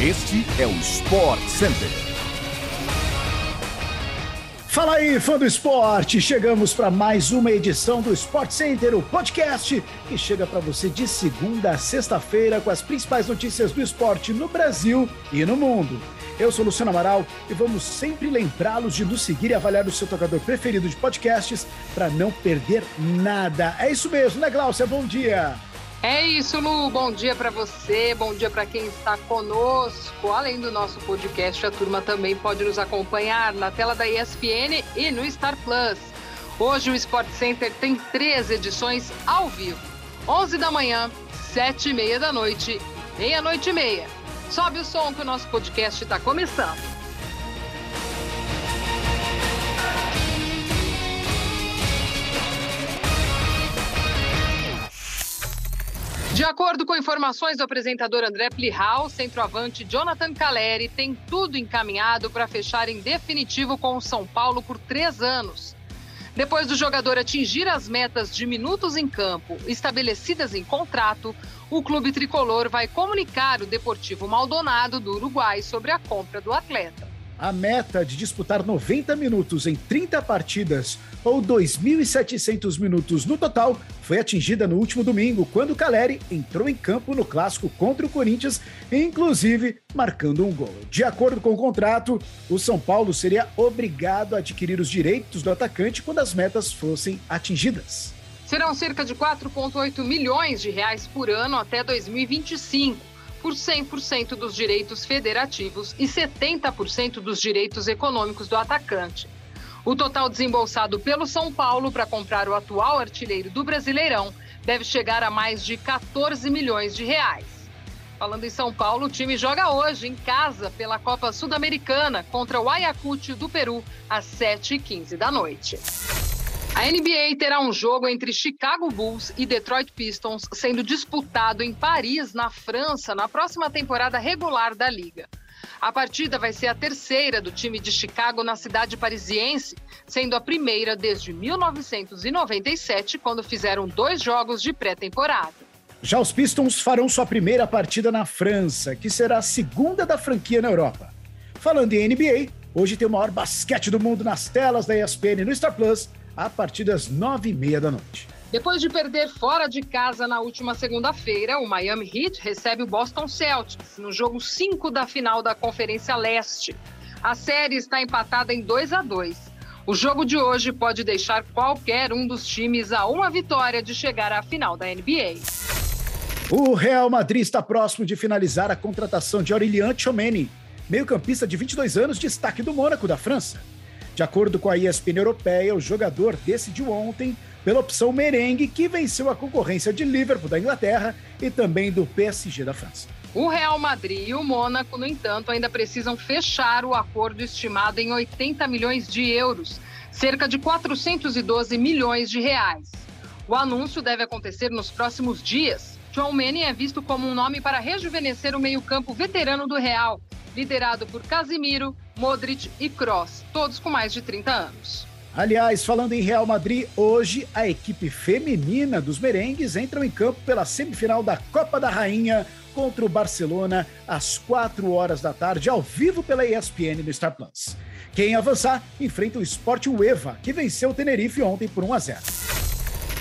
Este é o Sport Center. Fala aí, fã do esporte! Chegamos para mais uma edição do Sport Center, o podcast que chega para você de segunda a sexta-feira com as principais notícias do esporte no Brasil e no mundo. Eu sou Luciano Amaral e vamos sempre lembrá-los de nos seguir e avaliar o seu tocador preferido de podcasts para não perder nada. É isso mesmo, né, Glaucia? Bom dia! É isso, Lu. Bom dia para você, bom dia para quem está conosco. Além do nosso podcast, a turma também pode nos acompanhar na tela da ESPN e no Star Plus. Hoje o Sport Center tem três edições ao vivo: 11 da manhã, 7 e meia da noite, meia-noite e meia. Sobe o som que o nosso podcast está começando. De acordo com informações do apresentador André Plihal, centroavante Jonathan Caleri tem tudo encaminhado para fechar em definitivo com o São Paulo por três anos. Depois do jogador atingir as metas de minutos em campo estabelecidas em contrato, o clube tricolor vai comunicar o Deportivo Maldonado do Uruguai sobre a compra do atleta. A meta de disputar 90 minutos em 30 partidas, ou 2.700 minutos no total, foi atingida no último domingo, quando Caleri entrou em campo no clássico contra o Corinthians, inclusive marcando um gol. De acordo com o contrato, o São Paulo seria obrigado a adquirir os direitos do atacante quando as metas fossem atingidas. Serão cerca de 4,8 milhões de reais por ano até 2025 por 100% dos direitos federativos e 70% dos direitos econômicos do atacante. O total desembolsado pelo São Paulo para comprar o atual artilheiro do Brasileirão deve chegar a mais de 14 milhões de reais. Falando em São Paulo, o time joga hoje em casa pela Copa Sul-Americana contra o Ayacucho do Peru às 7h15 da noite. A NBA terá um jogo entre Chicago Bulls e Detroit Pistons sendo disputado em Paris, na França, na próxima temporada regular da liga. A partida vai ser a terceira do time de Chicago na cidade parisiense, sendo a primeira desde 1997, quando fizeram dois jogos de pré-temporada. Já os Pistons farão sua primeira partida na França, que será a segunda da franquia na Europa. Falando em NBA, hoje tem o maior basquete do mundo nas telas da ESPN no Star Plus a partir das nove e meia da noite. Depois de perder fora de casa na última segunda-feira, o Miami Heat recebe o Boston Celtics no jogo 5 da final da Conferência Leste. A série está empatada em 2 a 2. O jogo de hoje pode deixar qualquer um dos times a uma vitória de chegar à final da NBA. O Real Madrid está próximo de finalizar a contratação de Aurélien Tchouameni, meio-campista de 22 anos, destaque do Mônaco da França. De acordo com a ESPN Europeia, o jogador decidiu ontem pela opção merengue, que venceu a concorrência de Liverpool da Inglaterra e também do PSG da França. O Real Madrid e o Mônaco, no entanto, ainda precisam fechar o acordo estimado em 80 milhões de euros, cerca de 412 milhões de reais. O anúncio deve acontecer nos próximos dias. João Mene é visto como um nome para rejuvenescer o meio-campo veterano do Real, liderado por Casimiro, Modric e Kroos, todos com mais de 30 anos. Aliás, falando em Real Madrid, hoje a equipe feminina dos merengues entra em campo pela semifinal da Copa da Rainha contra o Barcelona às 4 horas da tarde, ao vivo pela ESPN no Star Plus. Quem avançar enfrenta o Sport Ueva, que venceu o Tenerife ontem por 1 a 0.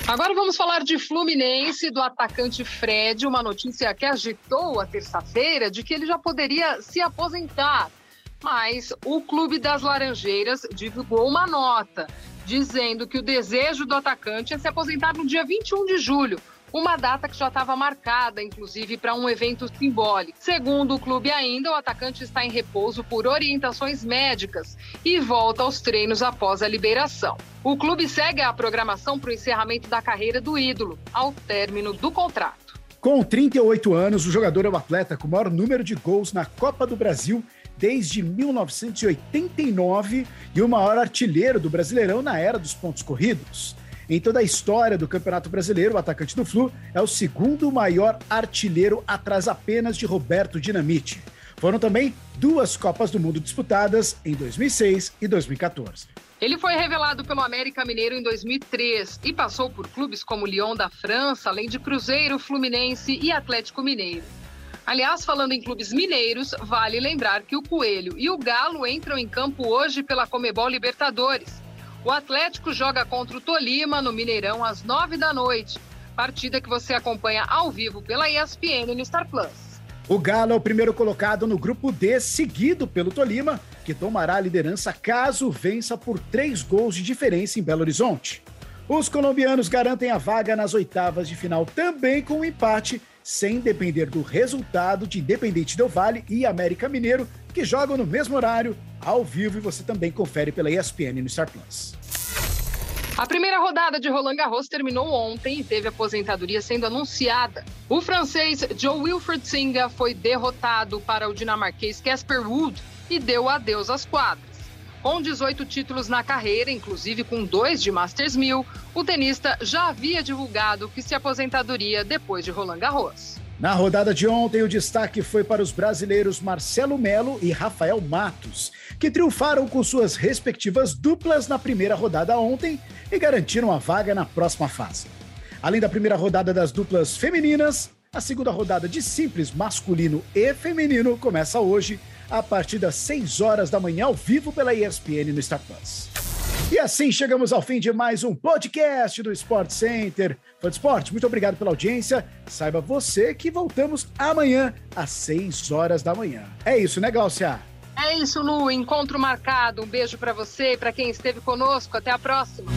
Agora vamos falar de Fluminense, do atacante Fred, uma notícia que agitou a terça-feira de que ele já poderia se aposentar. Mas o Clube das Laranjeiras divulgou uma nota dizendo que o desejo do atacante é se aposentar no dia 21 de julho, uma data que já estava marcada, inclusive, para um evento simbólico. Segundo o clube ainda, o atacante está em repouso por orientações médicas e volta aos treinos após a liberação. O clube segue a programação para o encerramento da carreira do ídolo, ao término do contrato. Com 38 anos, o jogador é o atleta com o maior número de gols na Copa do Brasil desde 1989 e o maior artilheiro do Brasileirão na era dos pontos corridos. Em toda a história do Campeonato Brasileiro, o atacante do Flu é o segundo maior artilheiro atrás apenas de Roberto Dinamite. Foram também duas Copas do Mundo disputadas em 2006 e 2014. Ele foi revelado pelo América Mineiro em 2003 e passou por clubes como Lyon da França, além de Cruzeiro, Fluminense e Atlético Mineiro. Aliás, falando em clubes mineiros, vale lembrar que o Coelho e o Galo entram em campo hoje pela Comebol Libertadores. O Atlético joga contra o Tolima no Mineirão às nove da noite. Partida que você acompanha ao vivo pela ESPN no Star Plus. O Galo é o primeiro colocado no grupo D, seguido pelo Tolima, que tomará a liderança caso vença por três gols de diferença em Belo Horizonte. Os colombianos garantem a vaga nas oitavas de final também com um empate sem depender do resultado de Independente Del Vale e América Mineiro, que jogam no mesmo horário, ao vivo, e você também confere pela ESPN no Star Plus. A primeira rodada de Roland Garros terminou ontem e teve aposentadoria sendo anunciada. O francês Joe Wilfred Singa foi derrotado para o dinamarquês Casper Wood e deu adeus às quadras. Com 18 títulos na carreira, inclusive com dois de Masters 1000, o tenista já havia divulgado que se aposentadoria depois de Roland Garros. Na rodada de ontem, o destaque foi para os brasileiros Marcelo Melo e Rafael Matos, que triunfaram com suas respectivas duplas na primeira rodada ontem e garantiram a vaga na próxima fase. Além da primeira rodada das duplas femininas, a segunda rodada de simples masculino e feminino começa hoje a partir das 6 horas da manhã, ao vivo pela ESPN no Star Plus. E assim chegamos ao fim de mais um podcast do Sport Center. Fã de Esporte, muito obrigado pela audiência. Saiba você que voltamos amanhã às 6 horas da manhã. É isso, né, Glaucia? É isso, Lu. Encontro marcado. Um beijo para você e para quem esteve conosco. Até a próxima.